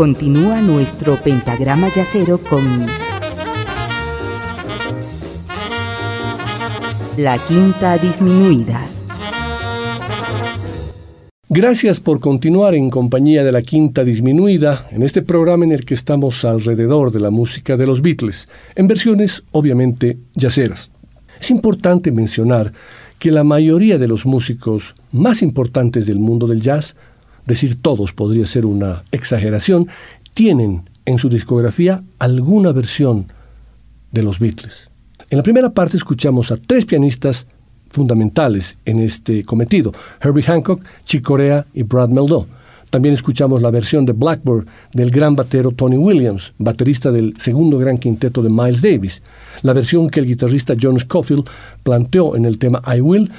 Continúa nuestro pentagrama yacero con la quinta disminuida. Gracias por continuar en compañía de la Quinta Disminuida en este programa en el que estamos alrededor de la música de los Beatles, en versiones obviamente yaceras. Es importante mencionar que la mayoría de los músicos más importantes del mundo del jazz, decir todos podría ser una exageración, tienen en su discografía alguna versión de los Beatles. En la primera parte escuchamos a tres pianistas fundamentales en este cometido, Herbie Hancock, Chick Corea y Brad Meldó. También escuchamos la versión de Blackbird del gran batero Tony Williams, baterista del segundo gran quinteto de Miles Davis, la versión que el guitarrista John Scofield planteó en el tema I Will,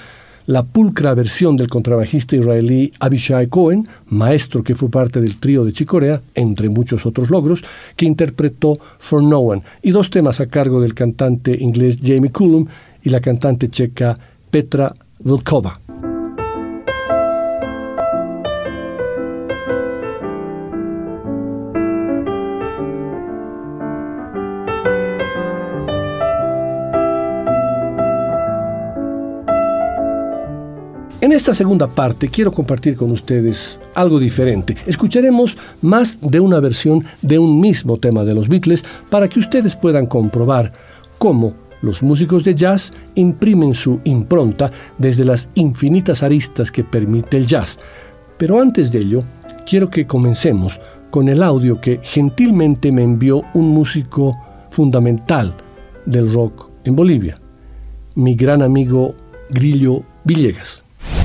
la pulcra versión del contrabajista israelí Abishai Cohen, maestro que fue parte del trío de Chicorea, entre muchos otros logros, que interpretó For No One, y dos temas a cargo del cantante inglés Jamie Cullum y la cantante checa Petra Vilkova. En esta segunda parte quiero compartir con ustedes algo diferente. Escucharemos más de una versión de un mismo tema de los Beatles para que ustedes puedan comprobar cómo los músicos de jazz imprimen su impronta desde las infinitas aristas que permite el jazz. Pero antes de ello, quiero que comencemos con el audio que gentilmente me envió un músico fundamental del rock en Bolivia, mi gran amigo Grillo Villegas.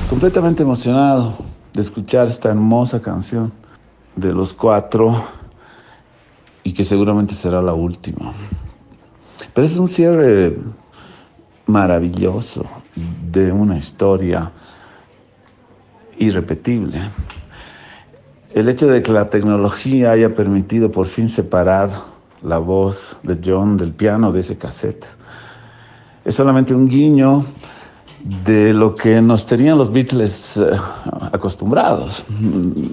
Completamente emocionado de escuchar esta hermosa canción de los cuatro y que seguramente será la última. Pero es un cierre maravilloso de una historia irrepetible. El hecho de que la tecnología haya permitido por fin separar la voz de John del piano de ese cassette es solamente un guiño de lo que nos tenían los Beatles eh, acostumbrados.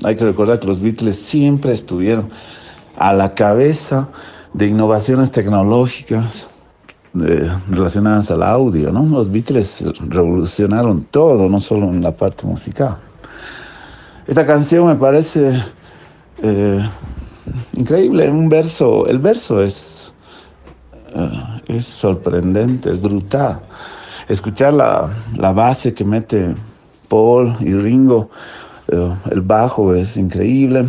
Hay que recordar que los Beatles siempre estuvieron a la cabeza de innovaciones tecnológicas, relacionadas al audio, ¿no? Los Beatles revolucionaron todo, no solo en la parte musical. Esta canción me parece eh, increíble, un verso, el verso es, eh, es sorprendente, es brutal. Escuchar la, la, base que mete Paul y Ringo, eh, el bajo es increíble.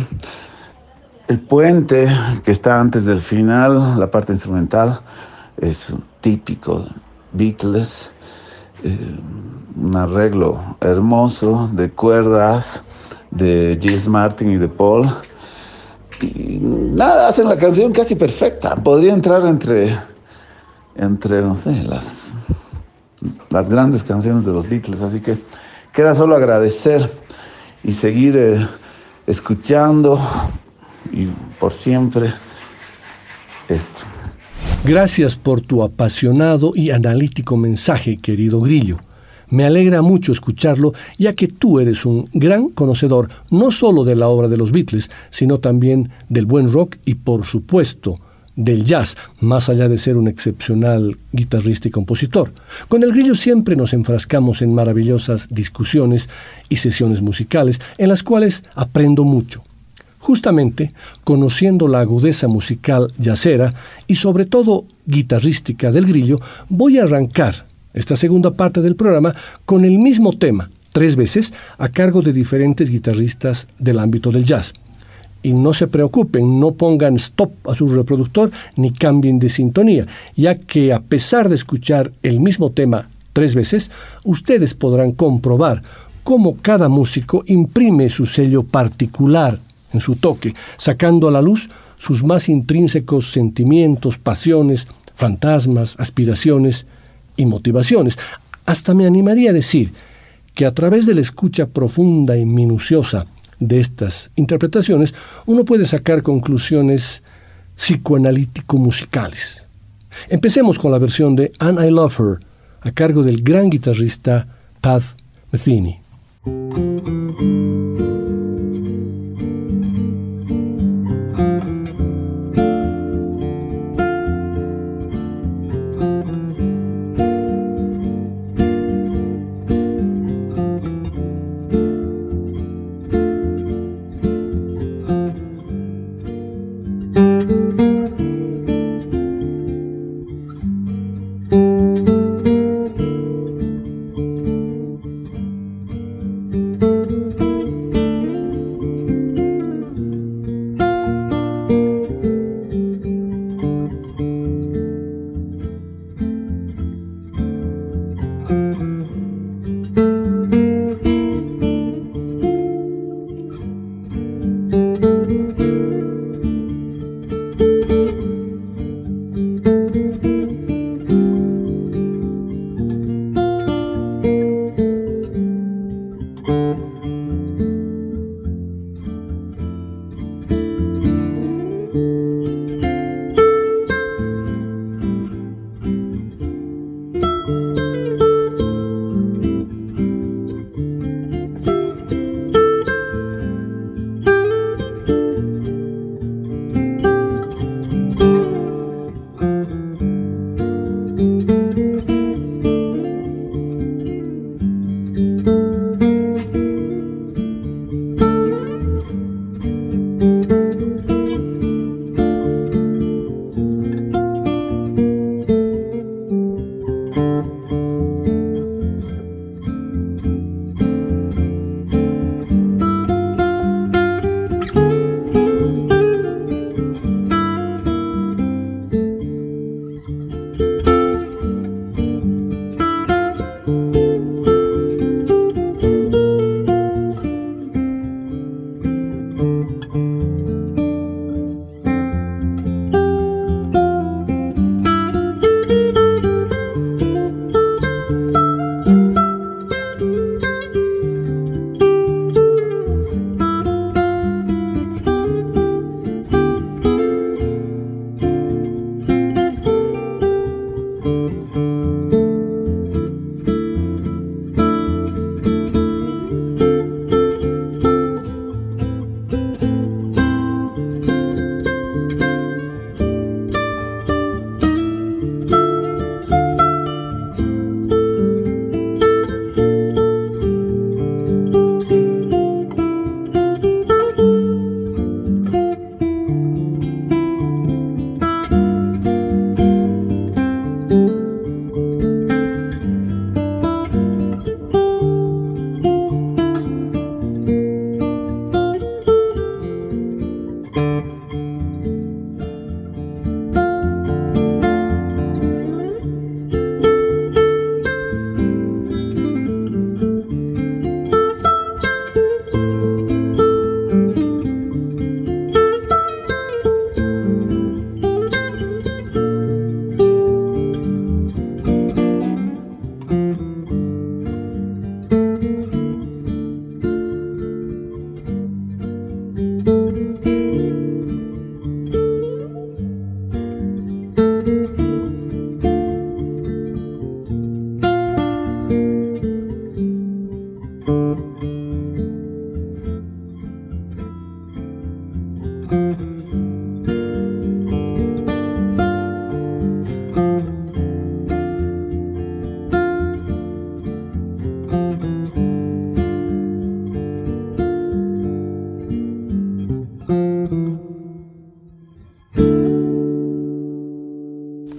El puente que está antes del final, la parte instrumental, es típico Beatles, eh, un arreglo hermoso de cuerdas de James Martin y de Paul. Y nada, hacen la canción casi perfecta. Podría entrar entre, entre no sé, las, las grandes canciones de los Beatles. Así que queda solo agradecer y seguir eh, escuchando y por siempre esto. Gracias por tu apasionado y analítico mensaje, querido Grillo. Me alegra mucho escucharlo, ya que tú eres un gran conocedor no solo de la obra de los Beatles, sino también del buen rock y, por supuesto, del jazz, más allá de ser un excepcional guitarrista y compositor. Con el Grillo siempre nos enfrascamos en maravillosas discusiones y sesiones musicales en las cuales aprendo mucho. Justamente, conociendo la agudeza musical yacera y sobre todo guitarrística del grillo, voy a arrancar esta segunda parte del programa con el mismo tema, tres veces, a cargo de diferentes guitarristas del ámbito del jazz. Y no se preocupen, no pongan stop a su reproductor ni cambien de sintonía, ya que a pesar de escuchar el mismo tema tres veces, ustedes podrán comprobar cómo cada músico imprime su sello particular en su toque, sacando a la luz sus más intrínsecos sentimientos, pasiones, fantasmas, aspiraciones y motivaciones. Hasta me animaría a decir que a través de la escucha profunda y minuciosa de estas interpretaciones, uno puede sacar conclusiones psicoanalítico-musicales. Empecemos con la versión de And I Love Her, a cargo del gran guitarrista Pat Metheny.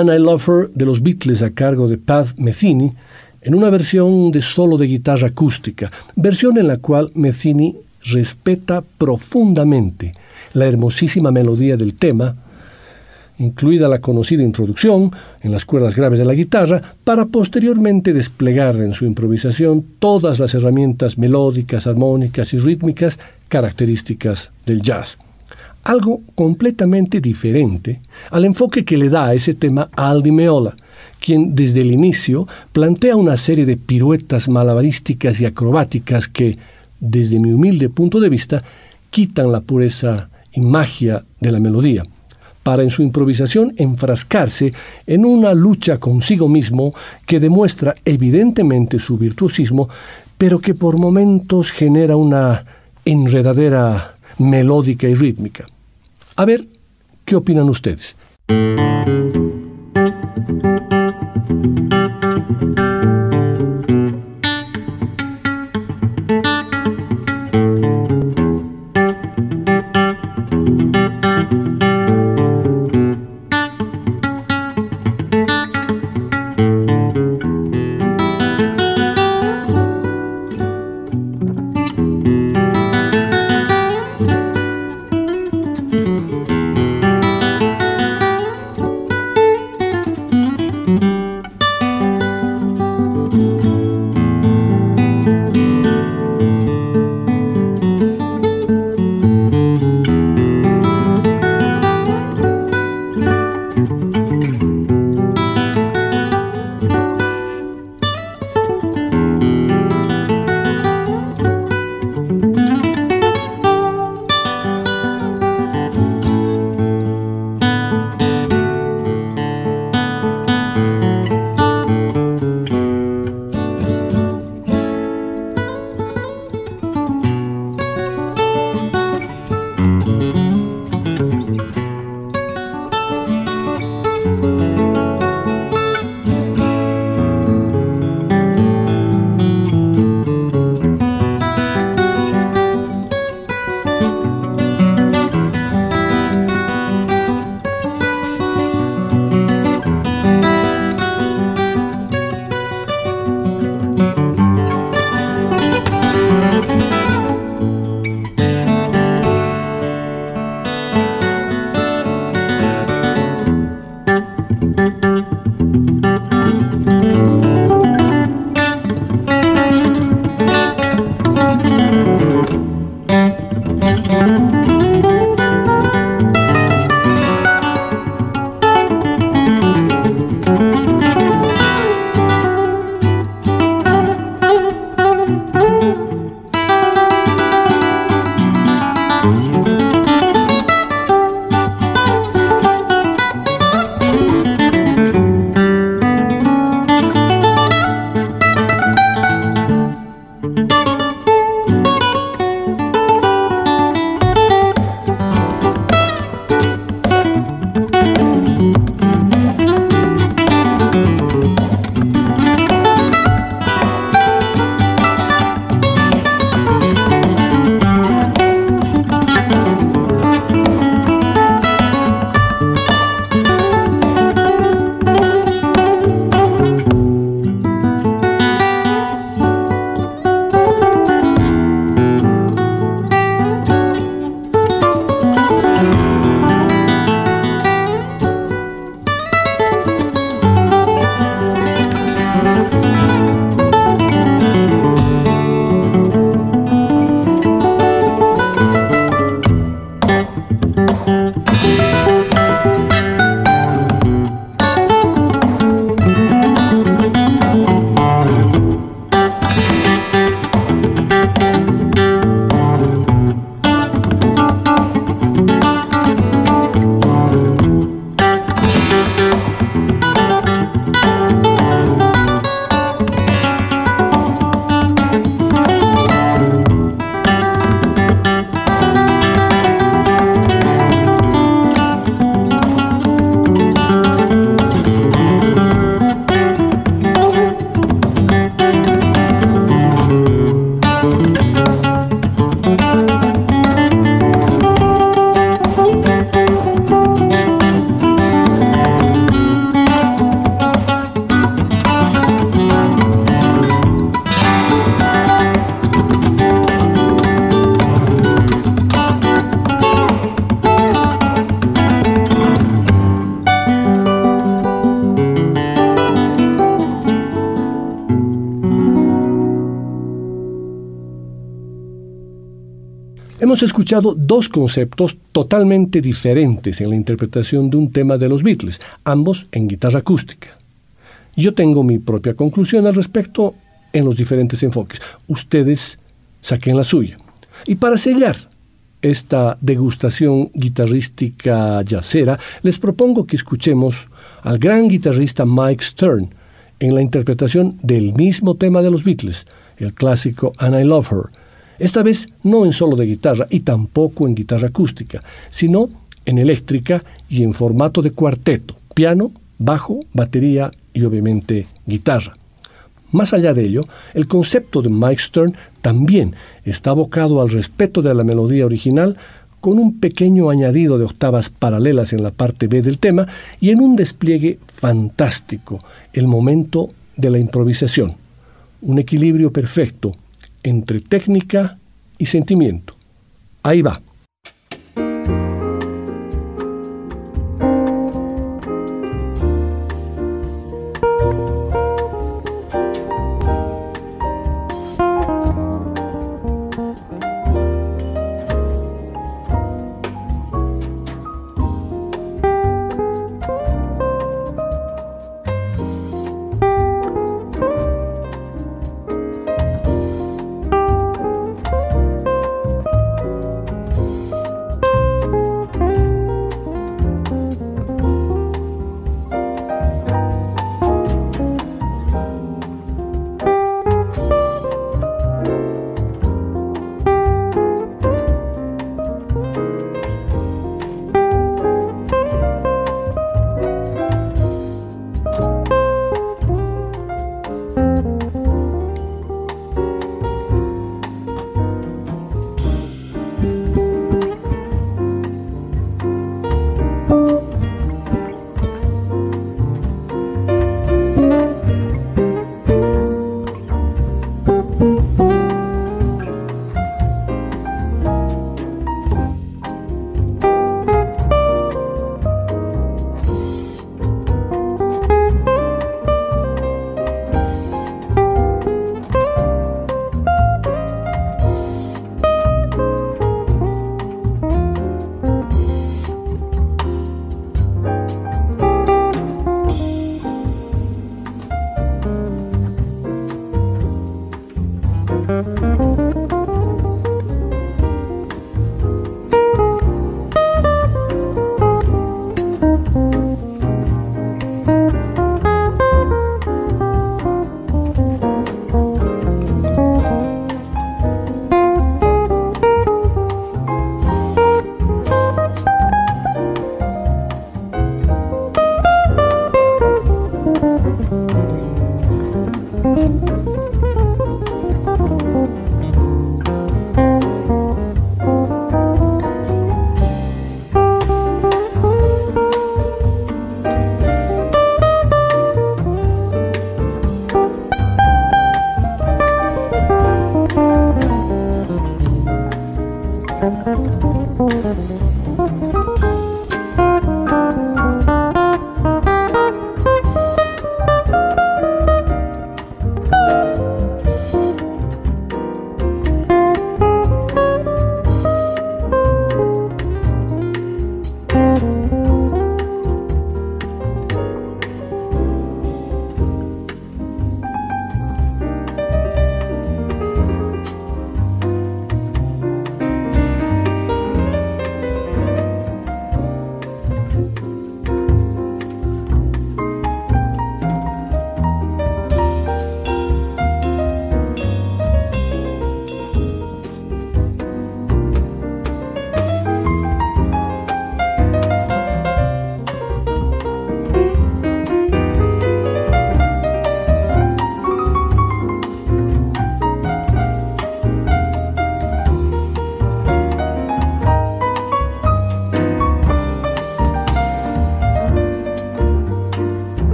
And I Love Her de los Beatles a cargo de Pat Metheny en una versión de solo de guitarra acústica, versión en la cual Metheny respeta profundamente la hermosísima melodía del tema, incluida la conocida introducción en las cuerdas graves de la guitarra, para posteriormente desplegar en su improvisación todas las herramientas melódicas, armónicas y rítmicas características del jazz. Algo completamente diferente al enfoque que le da a ese tema Aldi Meola, quien desde el inicio plantea una serie de piruetas malabarísticas y acrobáticas que, desde mi humilde punto de vista, quitan la pureza y magia de la melodía, para en su improvisación enfrascarse en una lucha consigo mismo que demuestra evidentemente su virtuosismo, pero que por momentos genera una enredadera melódica y rítmica. A ver, ¿qué opinan ustedes? Hemos escuchado dos conceptos totalmente diferentes en la interpretación de un tema de los Beatles, ambos en guitarra acústica. Yo tengo mi propia conclusión al respecto en los diferentes enfoques. Ustedes saquen la suya. Y para sellar esta degustación guitarrística yacera, les propongo que escuchemos al gran guitarrista Mike Stern en la interpretación del mismo tema de los Beatles, el clásico And I Love Her. Esta vez no en solo de guitarra y tampoco en guitarra acústica, sino en eléctrica y en formato de cuarteto, piano, bajo, batería y obviamente guitarra. Más allá de ello, el concepto de Mike Stern también está abocado al respeto de la melodía original con un pequeño añadido de octavas paralelas en la parte B del tema y en un despliegue fantástico, el momento de la improvisación, un equilibrio perfecto entre técnica y sentimiento. Ahí va.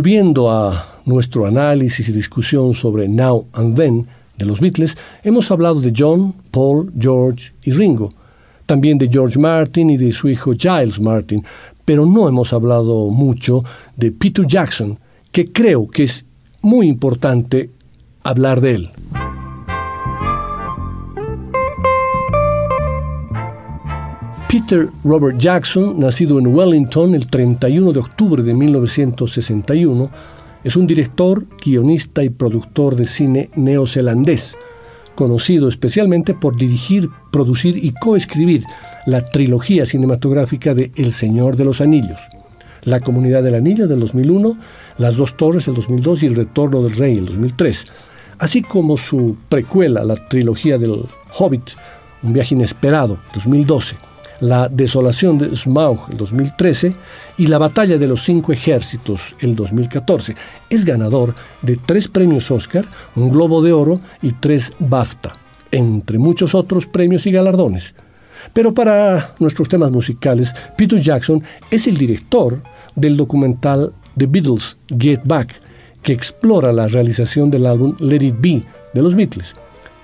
Volviendo a nuestro análisis y discusión sobre Now and Then de los Beatles, hemos hablado de John, Paul, George y Ringo, también de George Martin y de su hijo Giles Martin, pero no hemos hablado mucho de Peter Jackson, que creo que es muy importante hablar de él. Peter Robert Jackson, nacido en Wellington el 31 de octubre de 1961, es un director, guionista y productor de cine neozelandés, conocido especialmente por dirigir, producir y coescribir la trilogía cinematográfica de El Señor de los Anillos, La Comunidad del Anillo del 2001, Las Dos Torres del 2002 y El Retorno del Rey del 2003, así como su precuela, la trilogía del Hobbit, Un viaje inesperado, 2012 la desolación de Smaug, el 2013, y La batalla de los cinco ejércitos, el 2014. Es ganador de tres premios Oscar, un Globo de Oro y tres BAFTA, entre muchos otros premios y galardones. Pero para nuestros temas musicales, Peter Jackson es el director del documental The Beatles Get Back, que explora la realización del álbum Let It Be de los Beatles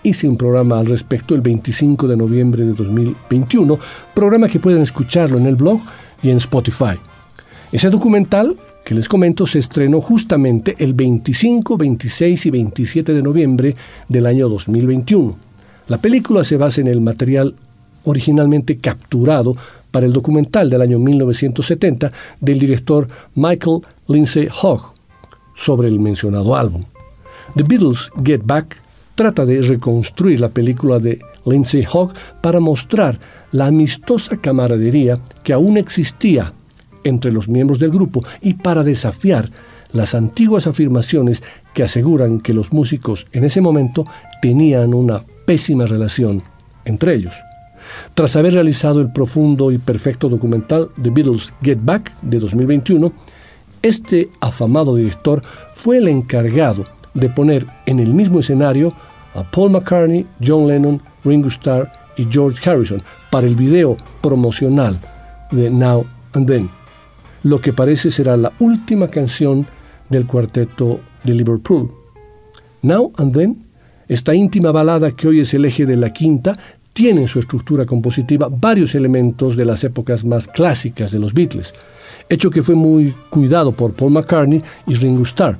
hice un programa al respecto el 25 de noviembre de 2021, programa que pueden escucharlo en el blog y en Spotify. Ese documental que les comento se estrenó justamente el 25, 26 y 27 de noviembre del año 2021. La película se basa en el material originalmente capturado para el documental del año 1970 del director Michael Lindsay Hogg sobre el mencionado álbum. The Beatles Get Back trata de reconstruir la película de Lindsay Hogg para mostrar la amistosa camaradería que aún existía entre los miembros del grupo y para desafiar las antiguas afirmaciones que aseguran que los músicos en ese momento tenían una pésima relación entre ellos. Tras haber realizado el profundo y perfecto documental The Beatles Get Back de 2021, este afamado director fue el encargado de poner en el mismo escenario a Paul McCartney, John Lennon, Ringo Starr y George Harrison para el video promocional de Now and Then, lo que parece será la última canción del cuarteto de Liverpool. Now and Then, esta íntima balada que hoy es el eje de la quinta, tiene en su estructura compositiva varios elementos de las épocas más clásicas de los Beatles, hecho que fue muy cuidado por Paul McCartney y Ringo Starr,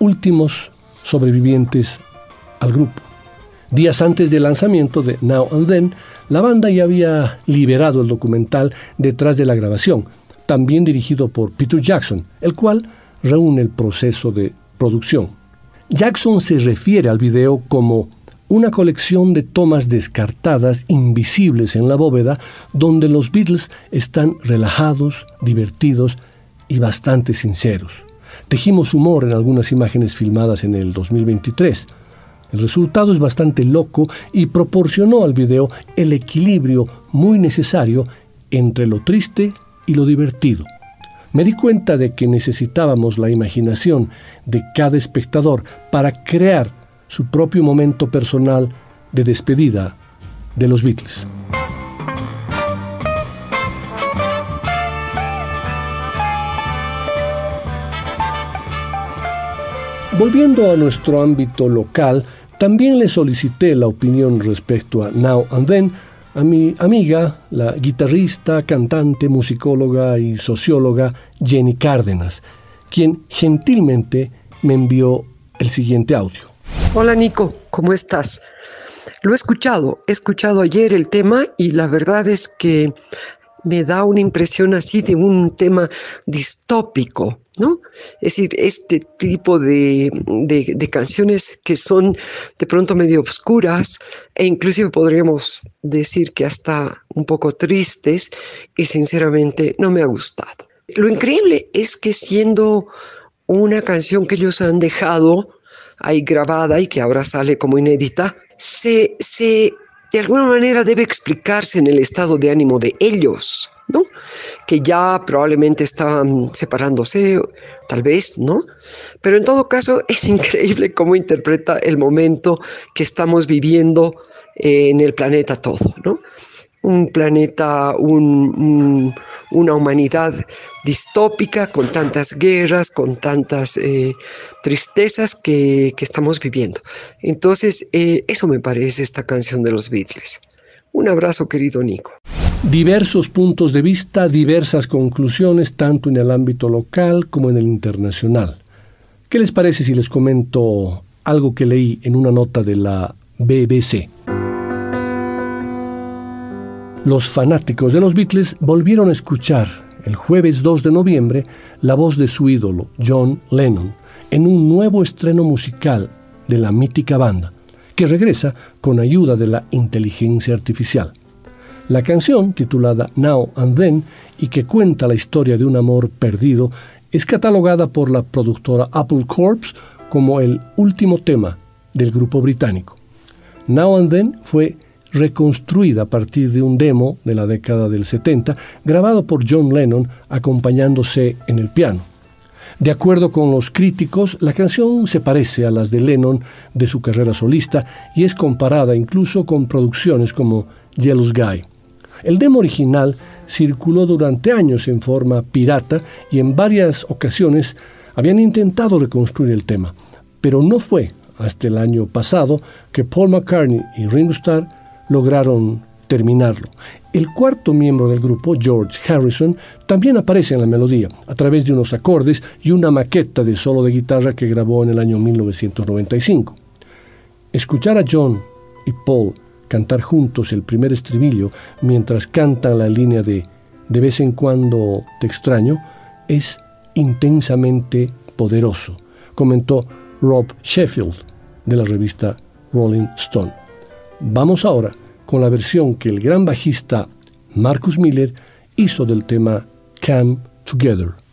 últimos sobrevivientes al grupo. Días antes del lanzamiento de Now and Then, la banda ya había liberado el documental detrás de la grabación, también dirigido por Peter Jackson, el cual reúne el proceso de producción. Jackson se refiere al video como una colección de tomas descartadas, invisibles en la bóveda, donde los Beatles están relajados, divertidos y bastante sinceros. Tejimos humor en algunas imágenes filmadas en el 2023. El resultado es bastante loco y proporcionó al video el equilibrio muy necesario entre lo triste y lo divertido. Me di cuenta de que necesitábamos la imaginación de cada espectador para crear su propio momento personal de despedida de los Beatles. Volviendo a nuestro ámbito local, también le solicité la opinión respecto a Now and Then a mi amiga, la guitarrista, cantante, musicóloga y socióloga Jenny Cárdenas, quien gentilmente me envió el siguiente audio. Hola Nico, ¿cómo estás? Lo he escuchado, he escuchado ayer el tema y la verdad es que me da una impresión así de un tema distópico, ¿no? Es decir, este tipo de, canciones que son de pronto medio obscuras e inclusive podríamos decir que hasta un poco tristes y sinceramente no me ha gustado. Lo increíble es que siendo una canción que ellos han dejado ahí grabada y que ahora sale como inédita, se, se de alguna manera debe explicarse en el estado de ánimo de ellos, ¿no? Que ya probablemente estaban separándose, tal vez, ¿no? Pero en todo caso es increíble cómo interpreta el momento que estamos viviendo en el planeta todo, ¿no? Un planeta, una humanidad distópica, con tantas guerras, con tantas eh, tristezas que, estamos viviendo. Entonces, eh, eso me parece esta canción de los Beatles. Un abrazo, querido Nico. Diversos puntos de vista, diversas conclusiones, tanto en el ámbito local como en el internacional. ¿Qué les parece si les comento algo que leí en una nota de la BBC? Los fanáticos de los Beatles volvieron a escuchar el jueves 2 de noviembre la voz de su ídolo, John Lennon, en un nuevo estreno musical de la mítica banda, que regresa con ayuda de la inteligencia artificial. La canción, titulada Now and Then, y que cuenta la historia de un amor perdido, es catalogada por la productora Apple Corps como el último tema del grupo británico. Now and Then fue reconstruida a partir de un demo de la década del 70, grabado por John Lennon acompañándose en el piano. De acuerdo con los críticos, la canción se parece a las de Lennon de su carrera solista y es comparada incluso con producciones como Jealous Guy. El demo original circuló durante años en forma pirata y en varias ocasiones habían intentado reconstruir el tema, pero no fue hasta el año pasado que Paul McCartney y Ringo Starr lograron terminarlo. El cuarto miembro del grupo, George Harrison, también aparece en la melodía a través de unos acordes y una maqueta de solo de guitarra que grabó en el año 1995. Escuchar a John y Paul cantar juntos el primer estribillo mientras cantan la línea de De vez en cuando te extraño es intensamente poderoso, comentó Rob Sheffield de la revista Rolling Stone. Vamos ahora con la versión que el gran bajista Marcus Miller hizo del tema Come Together.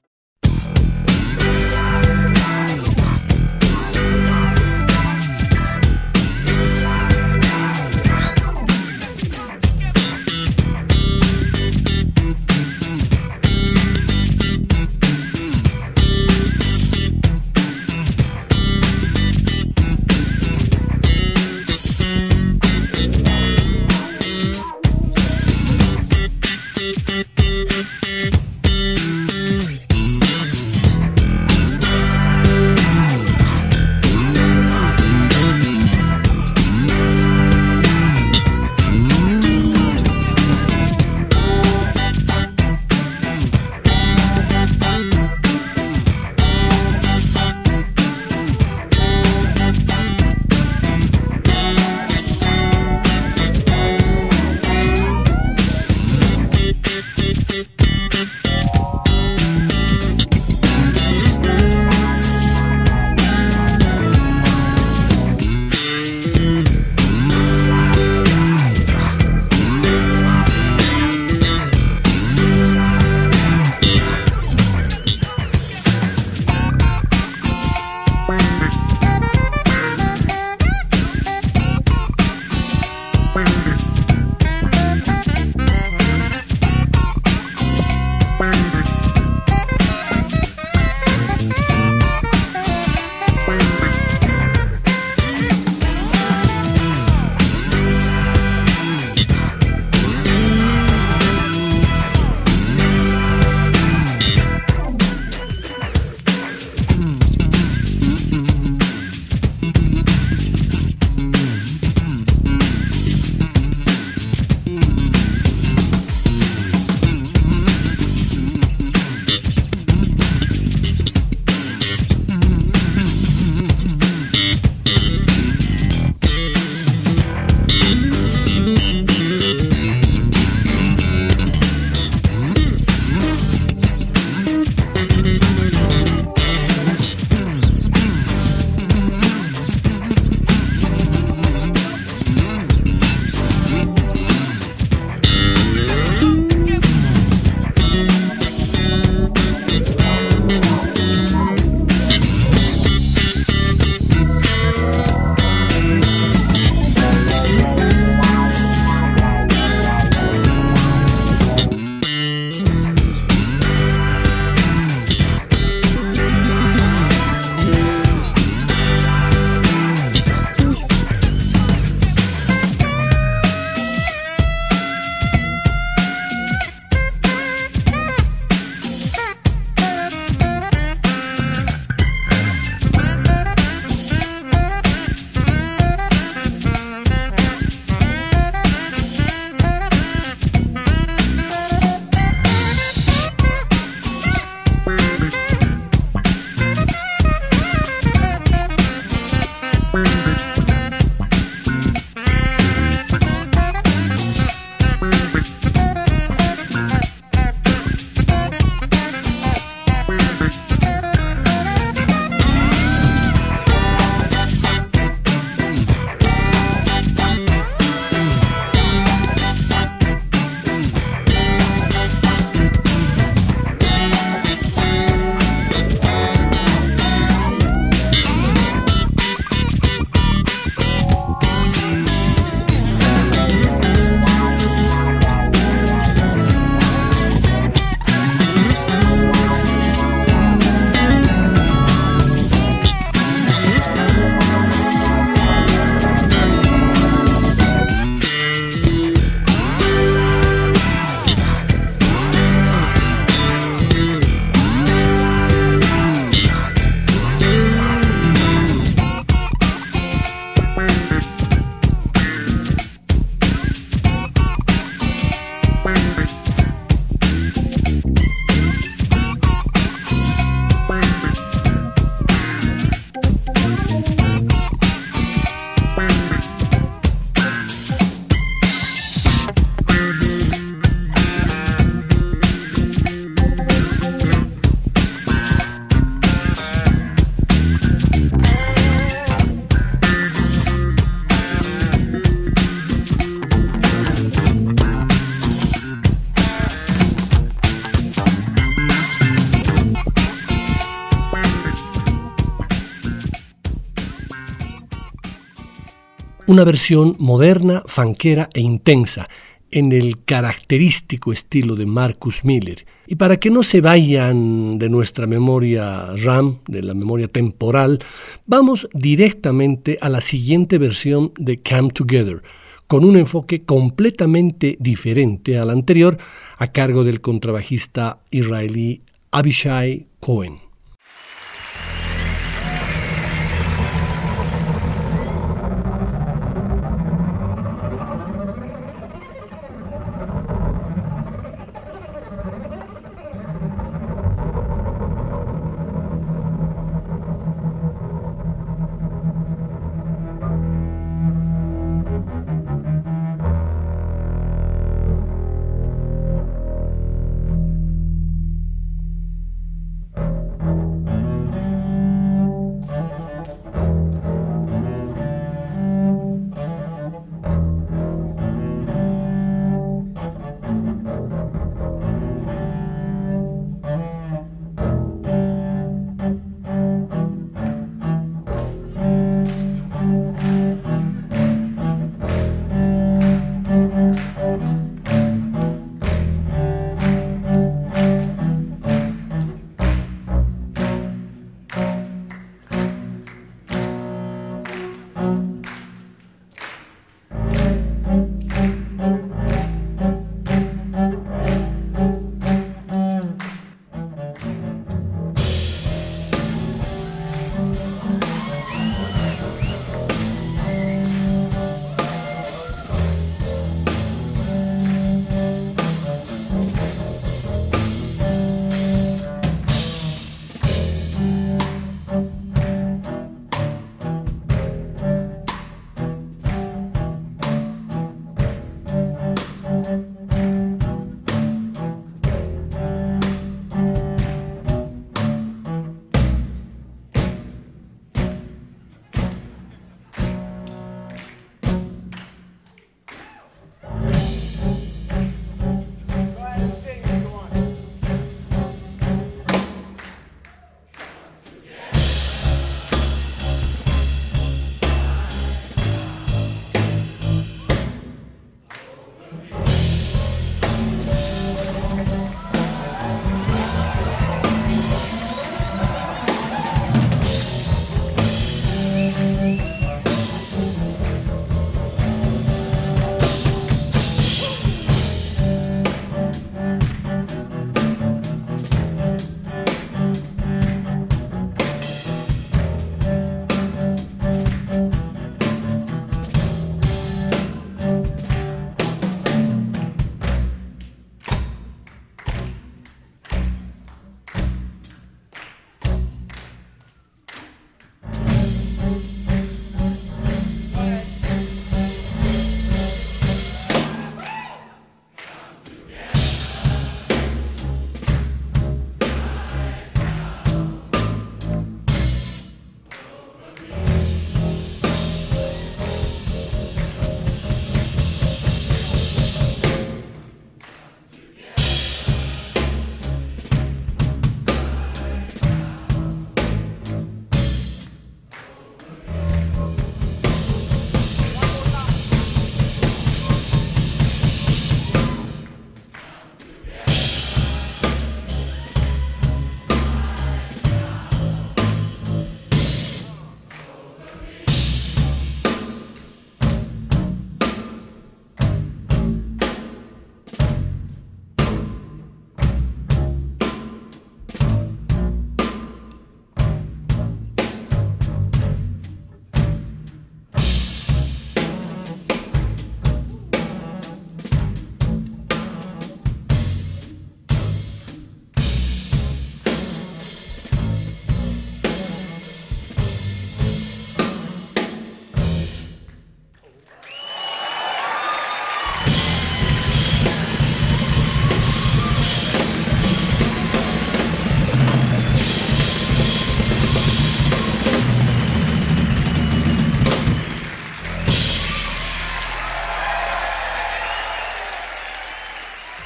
Una versión moderna, fanquera e intensa, en el característico estilo de Marcus Miller. Y para que no se vayan de nuestra memoria RAM, de la memoria temporal, vamos directamente a la siguiente versión de Come Together, con un enfoque completamente diferente al anterior, a cargo del contrabajista israelí Abishai Cohen.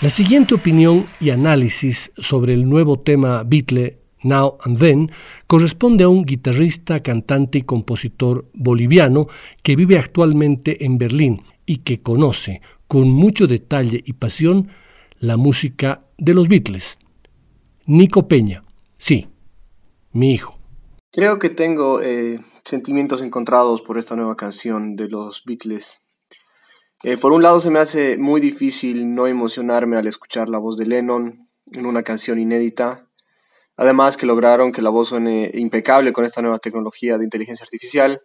La siguiente opinión y análisis sobre el nuevo tema Beatle Now and Then, corresponde a un guitarrista, cantante y compositor boliviano que vive actualmente en Berlín y que conoce con mucho detalle y pasión la música de los Beatles. Nico Peña, sí, mi hijo. Creo que tengo eh, sentimientos encontrados por esta nueva canción de los Beatles. Eh, por un lado se me hace muy difícil no emocionarme al escuchar la voz de Lennon en una canción inédita. Además que lograron que la voz suene impecable con esta nueva tecnología de inteligencia artificial.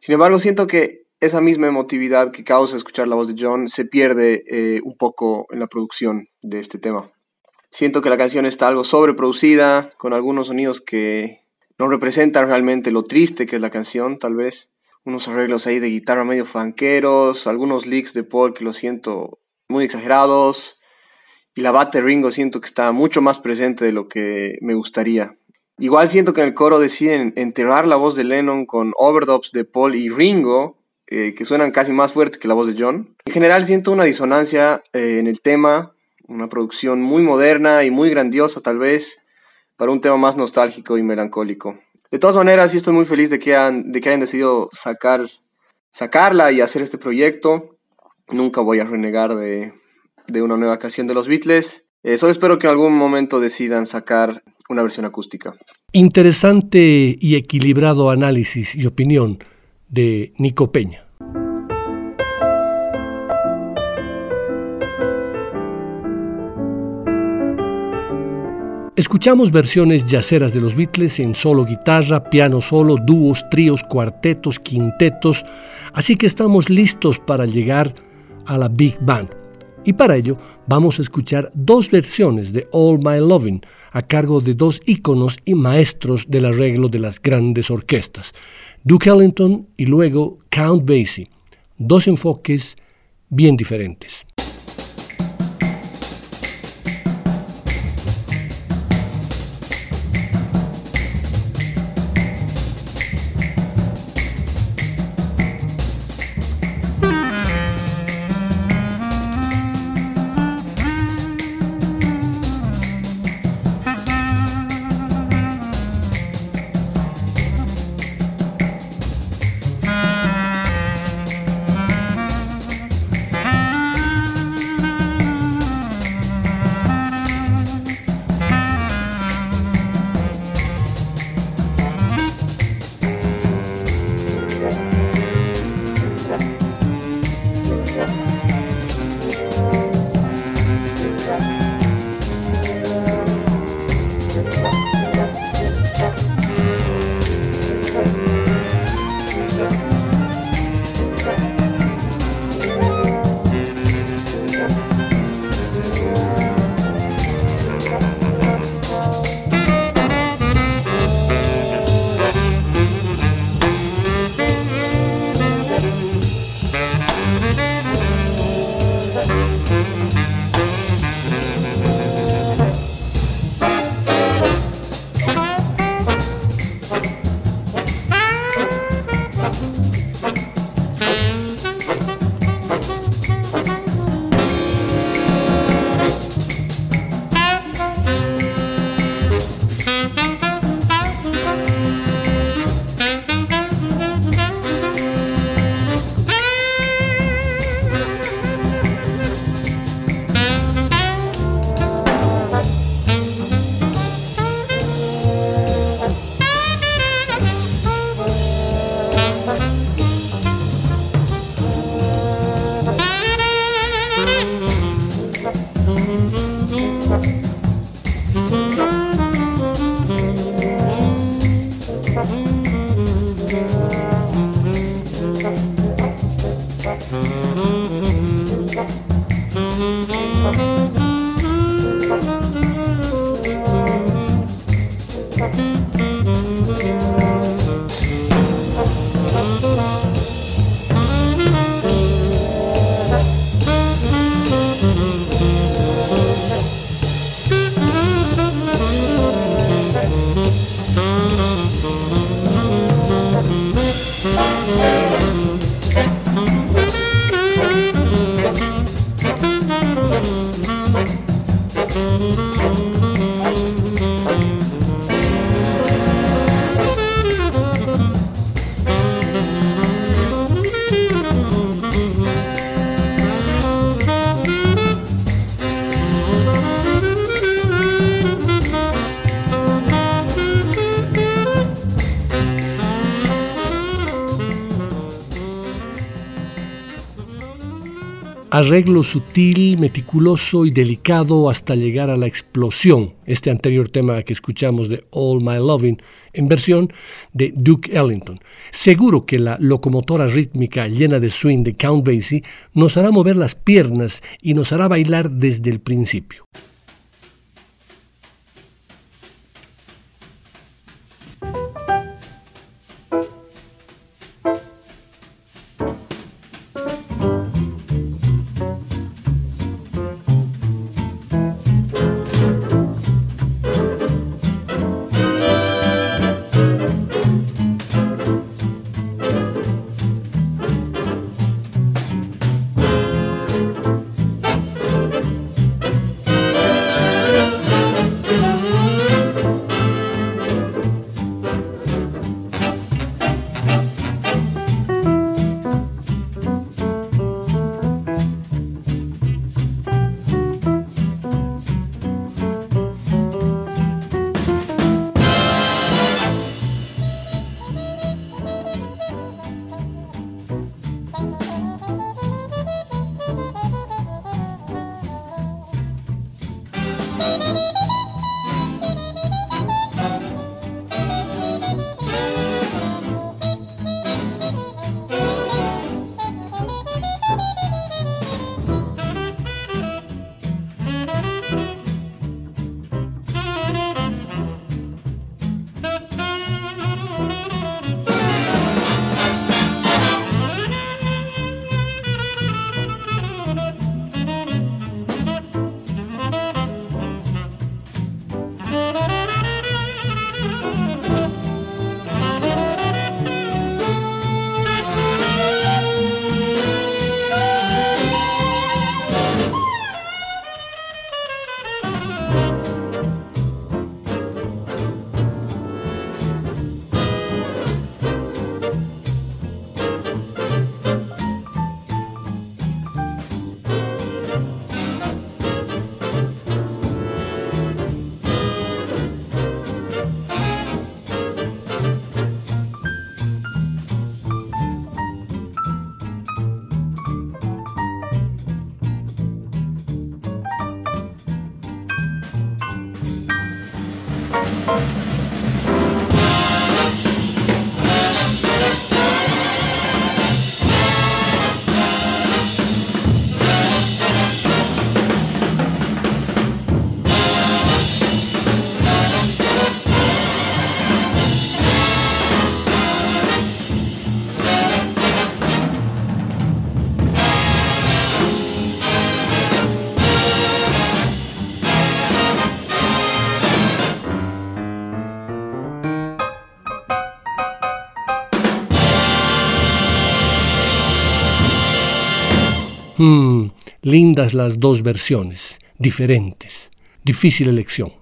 Sin embargo, siento que esa misma emotividad que causa escuchar la voz de John se pierde eh, un poco en la producción de este tema. Siento que la canción está algo sobreproducida, con algunos sonidos que no representan realmente lo triste que es la canción, tal vez. Unos arreglos ahí de guitarra medio fanqueros, algunos leaks de Paul que lo siento muy exagerados. Y la bate Ringo siento que está mucho más presente de lo que me gustaría. Igual siento que en el coro deciden enterrar la voz de Lennon con overdubs de Paul y Ringo, eh, que suenan casi más fuerte que la voz de John. En general siento una disonancia eh, en el tema, una producción muy moderna y muy grandiosa tal vez para un tema más nostálgico y melancólico. De todas maneras, sí estoy muy feliz de que, hayan decidido sacar, sacarla y hacer este proyecto. Nunca voy a renegar de, de una nueva canción de los Beatles. Eh, solo espero que en algún momento decidan sacar una versión acústica. Interesante y equilibrado análisis y opinión de Nico Peña. Escuchamos versiones yaceras de los Beatles en solo guitarra, piano solo, dúos, tríos, cuartetos, quintetos, así que estamos listos para llegar a la Big Band. Y para ello vamos a escuchar dos versiones de All My Loving a cargo de dos íconos y maestros del arreglo de las grandes orquestas, Duke Ellington y luego Count Basie, dos enfoques bien diferentes. Arreglo sutil, meticuloso y delicado hasta llegar a la explosión, este anterior tema que escuchamos de All My Loving, en versión de Duke Ellington. Seguro que la locomotora rítmica llena de swing de Count Basie nos hará mover las piernas y nos hará bailar desde el principio. Hmm, lindas las dos versiones, diferentes. Difícil elección.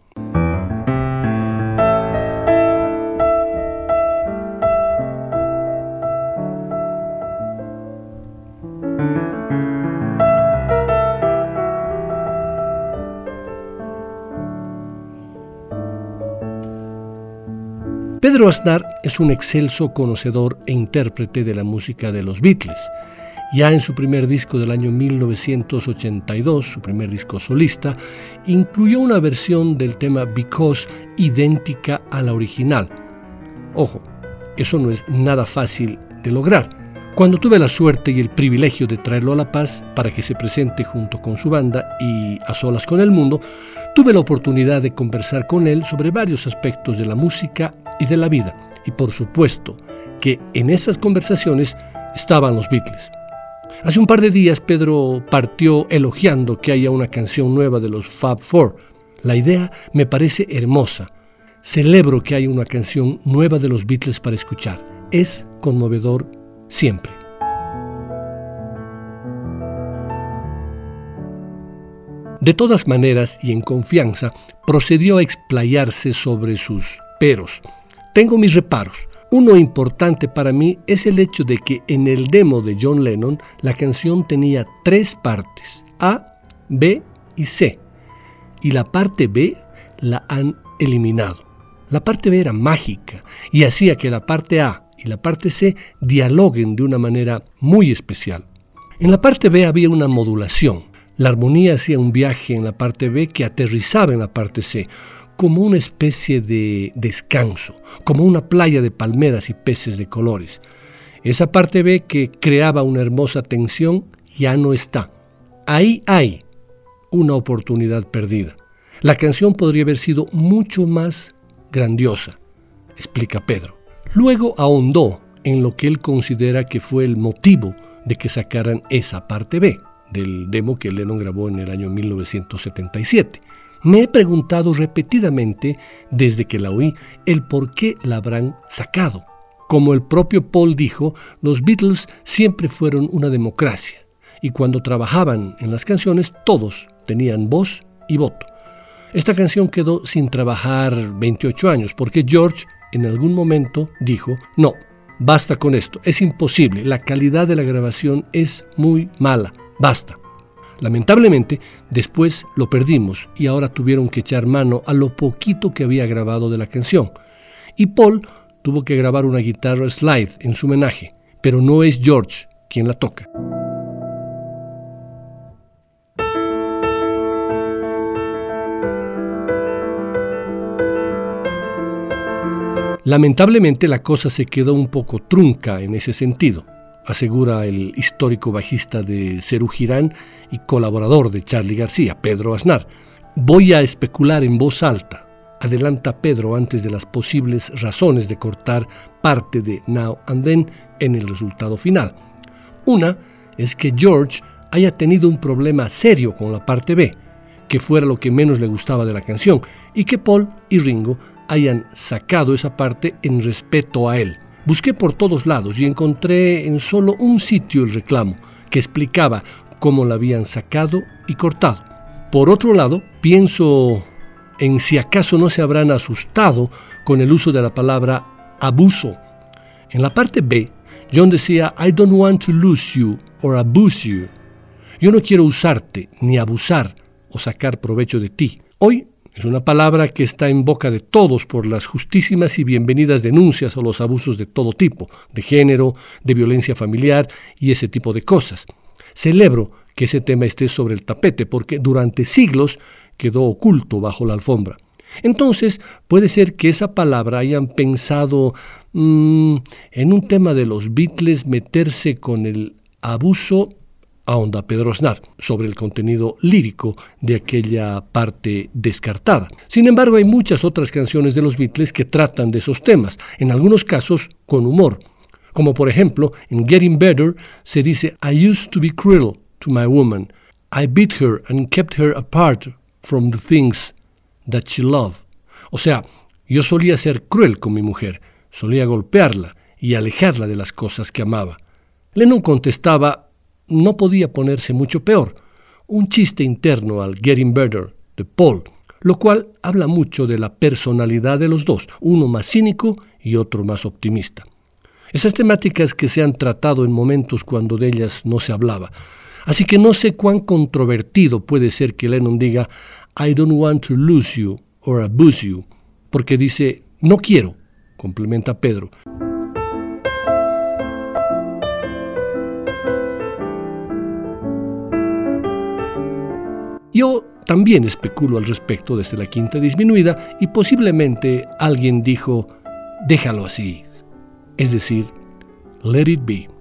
Pedro Aznar es un excelso conocedor e intérprete de la música de los Beatles ya en su primer disco del año 1982, su primer disco solista, incluyó una versión del tema Because idéntica a la original. Ojo, eso no es nada fácil de lograr. Cuando tuve la suerte y el privilegio de traerlo a La Paz para que se presente junto con su banda y a solas con el mundo, tuve la oportunidad de conversar con él sobre varios aspectos de la música y de la vida. Y por supuesto que en esas conversaciones estaban los Beatles. Hace un par de días Pedro partió elogiando que haya una canción nueva de los Fab Four. La idea me parece hermosa. Celebro que haya una canción nueva de los Beatles para escuchar. Es conmovedor siempre. De todas maneras y en confianza, procedió a explayarse sobre sus peros. Tengo mis reparos. Uno importante para mí es el hecho de que en el demo de John Lennon la canción tenía tres partes, A, B y C, y la parte B la han eliminado. La parte B era mágica y hacía que la parte A y la parte C dialoguen de una manera muy especial. En la parte B había una modulación. La armonía hacía un viaje en la parte B que aterrizaba en la parte C, como una especie de descanso, como una playa de palmeras y peces de colores. Esa parte B que creaba una hermosa tensión ya no está. Ahí hay una oportunidad perdida. La canción podría haber sido mucho más grandiosa, explica Pedro. Luego ahondó en lo que él considera que fue el motivo de que sacaran esa parte B del demo que Lennon grabó en el año 1977. Me he preguntado repetidamente desde que la oí el por qué la habrán sacado. Como el propio Paul dijo, los Beatles siempre fueron una democracia y cuando trabajaban en las canciones todos tenían voz y voto. Esta canción quedó sin trabajar 28 años porque George en algún momento dijo, no, basta con esto, es imposible, la calidad de la grabación es muy mala, basta. Lamentablemente, después lo perdimos y ahora tuvieron que echar mano a lo poquito que había grabado de la canción. Y Paul tuvo que grabar una guitarra slide en su homenaje, pero no es George quien la toca. Lamentablemente la cosa se quedó un poco trunca en ese sentido, asegura el histórico bajista de Cerú Girán y colaborador de Charlie García, Pedro Aznar. Voy a especular en voz alta, adelanta Pedro antes de las posibles razones de cortar parte de Now and Then en el resultado final. Una es que George haya tenido un problema serio con la parte B, que fuera lo que menos le gustaba de la canción, y que Paul y Ringo hayan sacado esa parte en respeto a él. Busqué por todos lados y encontré en solo un sitio el reclamo, que explicaba cómo la habían sacado y cortado. Por otro lado, pienso en si acaso no se habrán asustado con el uso de la palabra abuso. En la parte B, John decía, I don't want to lose you or abuse you. Yo no quiero usarte, ni abusar o sacar provecho de ti. Hoy es una palabra que está en boca de todos por las justísimas y bienvenidas denuncias o los abusos de todo tipo, de género, de violencia familiar y ese tipo de cosas. Celebro que ese tema esté sobre el tapete porque durante siglos quedó oculto bajo la alfombra. Entonces, puede ser que esa palabra hayan pensado mm, en un tema de los Beatles meterse con el abuso ahonda Pedro Aznar sobre el contenido lírico de aquella parte descartada. Sin embargo, hay muchas otras canciones de los Beatles que tratan de esos temas, en algunos casos con humor. Como por ejemplo, en Getting Better se dice, I used to be cruel to my woman. I beat her and kept her apart from the things that she loved. O sea, yo solía ser cruel con mi mujer, solía golpearla y alejarla de las cosas que amaba. Lennon contestaba no podía ponerse mucho peor. Un chiste interno al Getting Better de Paul, lo cual habla mucho de la personalidad de los dos, uno más cínico y otro más optimista. Esas temáticas que se han tratado en momentos cuando de ellas no se hablaba. Así que no sé cuán controvertido puede ser que Lennon diga I don't want to lose you or abuse you, porque dice no quiero, complementa Pedro. Yo también especulo al respecto desde la quinta disminuida y posiblemente alguien dijo, déjalo así, es decir, let it be.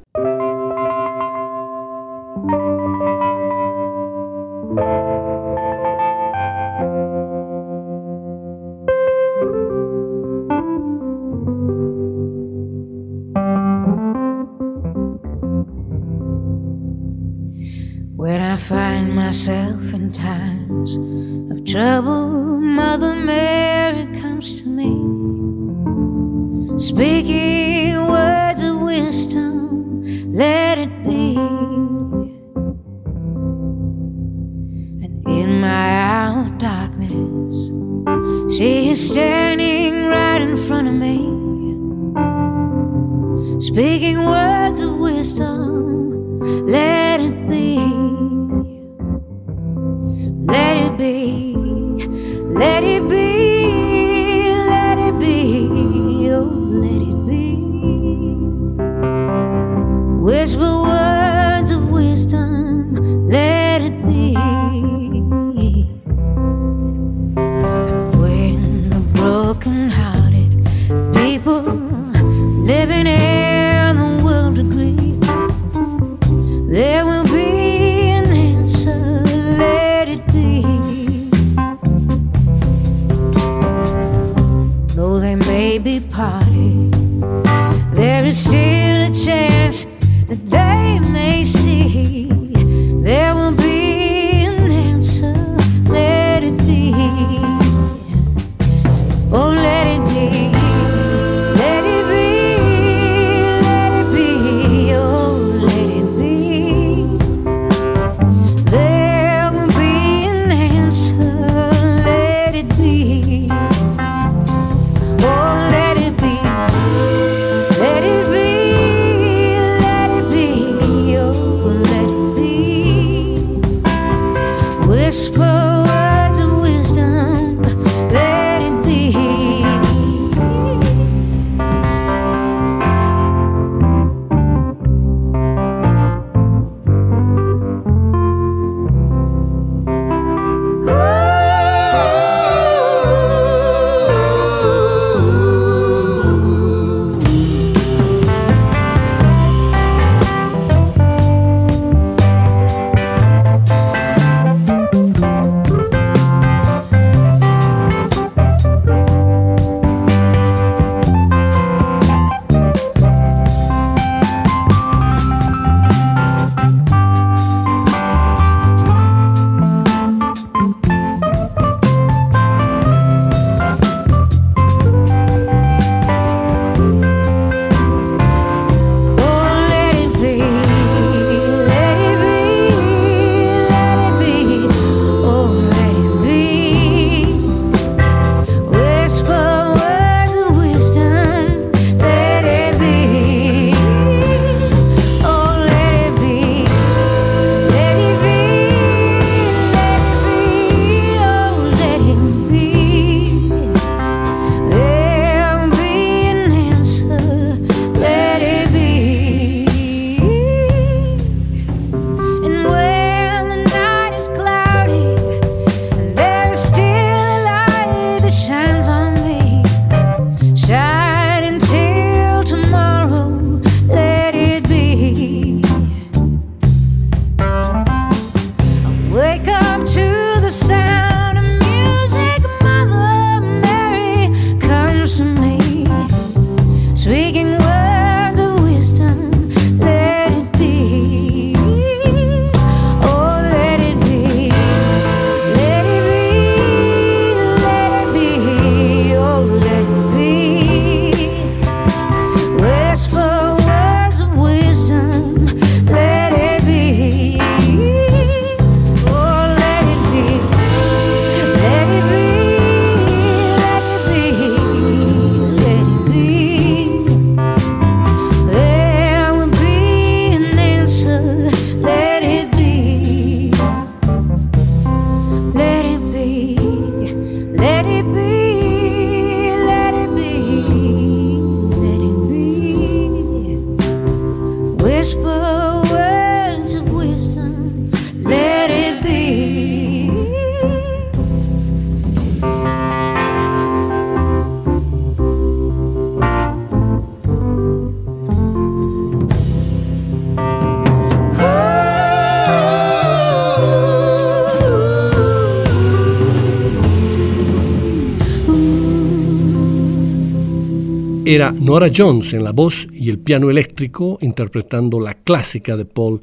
Era Nora Jones en la voz y el piano eléctrico interpretando la clásica de Paul,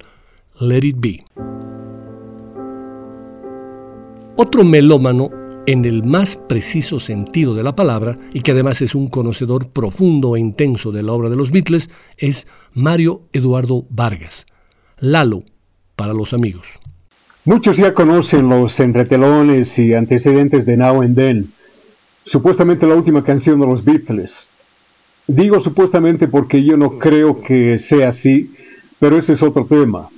Let It Be. Otro melómano en el más preciso sentido de la palabra y que además es un conocedor profundo e intenso de la obra de los Beatles es Mario Eduardo Vargas, Lalo para los amigos. Muchos ya conocen los entretelones y antecedentes de Now and Then, supuestamente la última canción de los Beatles. Digo supuestamente porque yo no creo que sea así, pero ese es otro tema.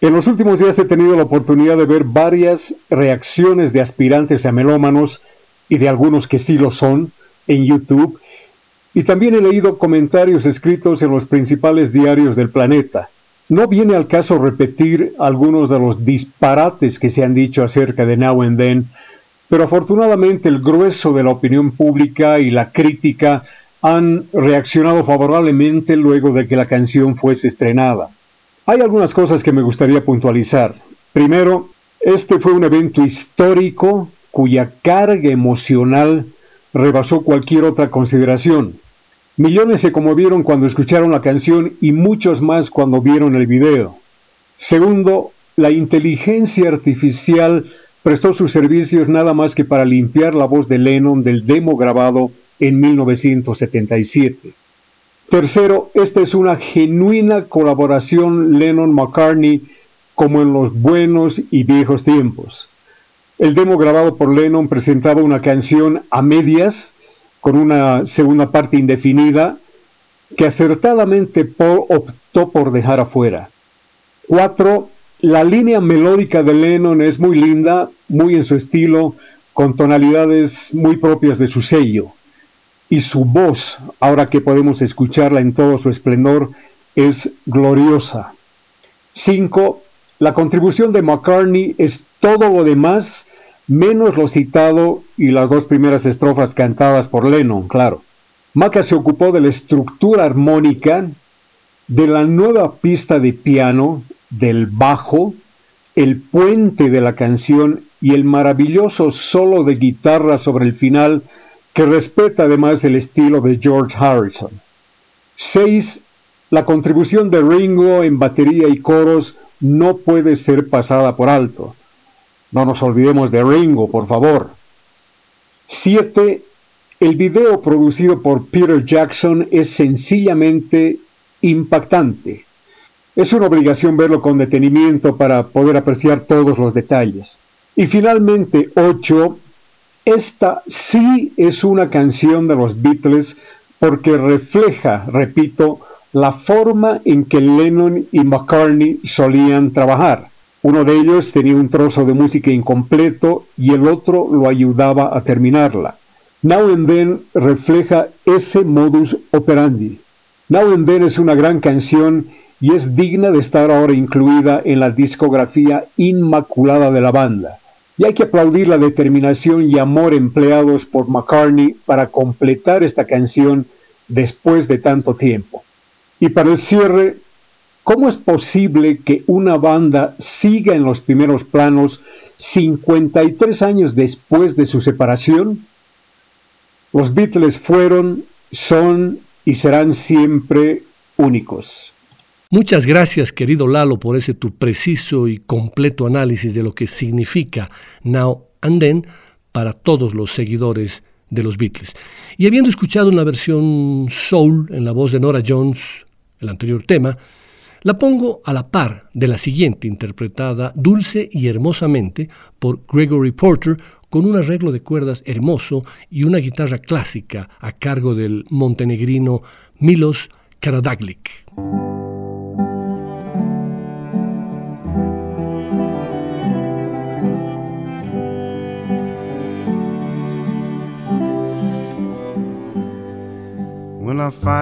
En los últimos días he tenido la oportunidad de ver varias reacciones de aspirantes a melómanos y de algunos que sí lo son en YouTube, y también he leído comentarios escritos en los principales diarios del planeta. No viene al caso repetir algunos de los disparates que se han dicho acerca de Now and Then, pero afortunadamente el grueso de la opinión pública y la crítica han reaccionado favorablemente luego de que la canción fuese estrenada. Hay algunas cosas que me gustaría puntualizar. Primero, este fue un evento histórico cuya carga emocional rebasó cualquier otra consideración. Millones se conmovieron cuando escucharon la canción y muchos más cuando vieron el video. Segundo, la inteligencia artificial prestó sus servicios nada más que para limpiar la voz de Lennon del demo grabado en 1977. Tercero, esta es una genuina colaboración Lennon-McCartney como en los buenos y viejos tiempos. El demo grabado por Lennon presentaba una canción a medias, con una segunda parte indefinida, que acertadamente Paul optó por dejar afuera. Cuatro, la línea melódica de Lennon es muy linda, muy en su estilo, con tonalidades muy propias de su sello. Y su voz, ahora que podemos escucharla en todo su esplendor, es gloriosa. 5. La contribución de McCartney es todo lo demás, menos lo citado y las dos primeras estrofas cantadas por Lennon, claro. Maca se ocupó de la estructura armónica, de la nueva pista de piano, del bajo, el puente de la canción y el maravilloso solo de guitarra sobre el final que respeta además el estilo de George Harrison. 6. La contribución de Ringo en batería y coros no puede ser pasada por alto. No nos olvidemos de Ringo, por favor. 7. El video producido por Peter Jackson es sencillamente impactante. Es una obligación verlo con detenimiento para poder apreciar todos los detalles. Y finalmente, 8. Esta sí es una canción de los Beatles porque refleja, repito, la forma en que Lennon y McCartney solían trabajar. Uno de ellos tenía un trozo de música incompleto y el otro lo ayudaba a terminarla. Now and Then refleja ese modus operandi. Now and Then es una gran canción y es digna de estar ahora incluida en la discografía inmaculada de la banda. Y hay que aplaudir la determinación y amor empleados por McCartney para completar esta canción después de tanto tiempo. Y para el cierre, ¿cómo es posible que una banda siga en los primeros planos 53 años después de su separación? Los Beatles fueron, son y serán siempre únicos. Muchas gracias, querido Lalo, por ese tu preciso y completo análisis de lo que significa Now and Then para todos los seguidores de los Beatles. Y habiendo escuchado una versión soul en la voz de Nora Jones, el anterior tema, la pongo a la par de la siguiente interpretada dulce y hermosamente por Gregory Porter con un arreglo de cuerdas hermoso y una guitarra clásica a cargo del montenegrino Milos Karadaglik.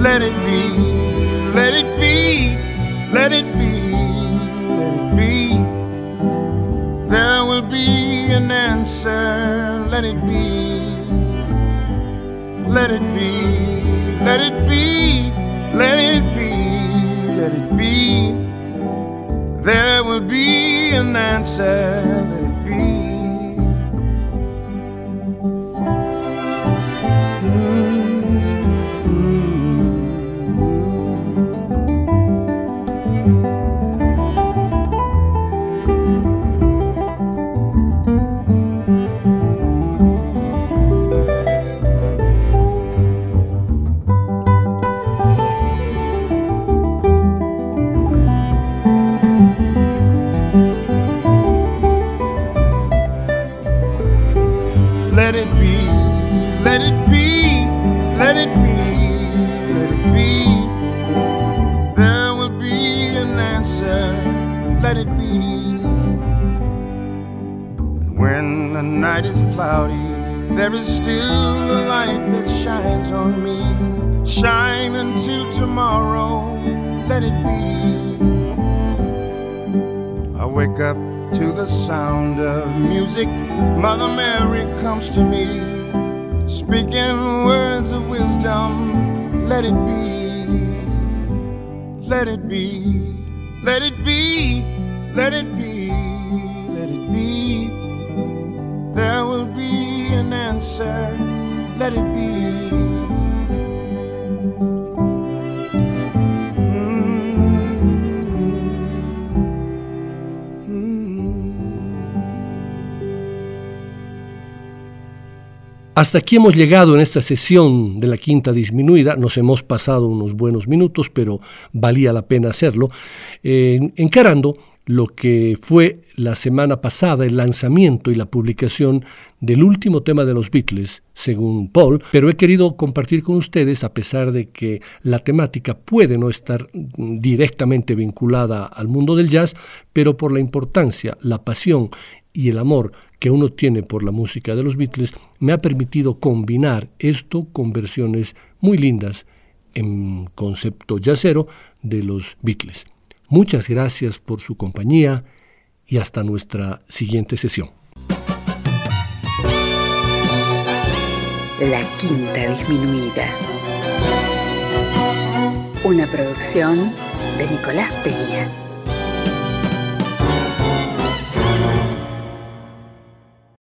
Let it be. Let it be. Let it be. Let it be. There will be an answer. Let it be. Let it be. Let it be. Let it be. Let it be. There will be an answer. There is still a light that shines on me. Shine until tomorrow, let it be. I wake up to the sound of music. Mother Mary comes to me, speaking words of wisdom. Let it be, let it be, let it be, let it be, Hasta aquí hemos llegado en esta sesión de la quinta disminuida. Nos hemos pasado unos buenos minutos, pero valía la pena hacerlo, eh, encarando lo que fue la semana pasada el lanzamiento y la publicación del último tema de los Beatles, según Paul, pero he querido compartir con ustedes, a pesar de que la temática puede no estar directamente vinculada al mundo del jazz, pero por la importancia, la pasión y el amor que uno tiene por la música de los Beatles, me ha permitido combinar esto con versiones muy lindas en concepto jazzero de los Beatles. Muchas gracias por su compañía y hasta nuestra siguiente sesión. La Quinta Disminuida. Una producción de Nicolás Peña.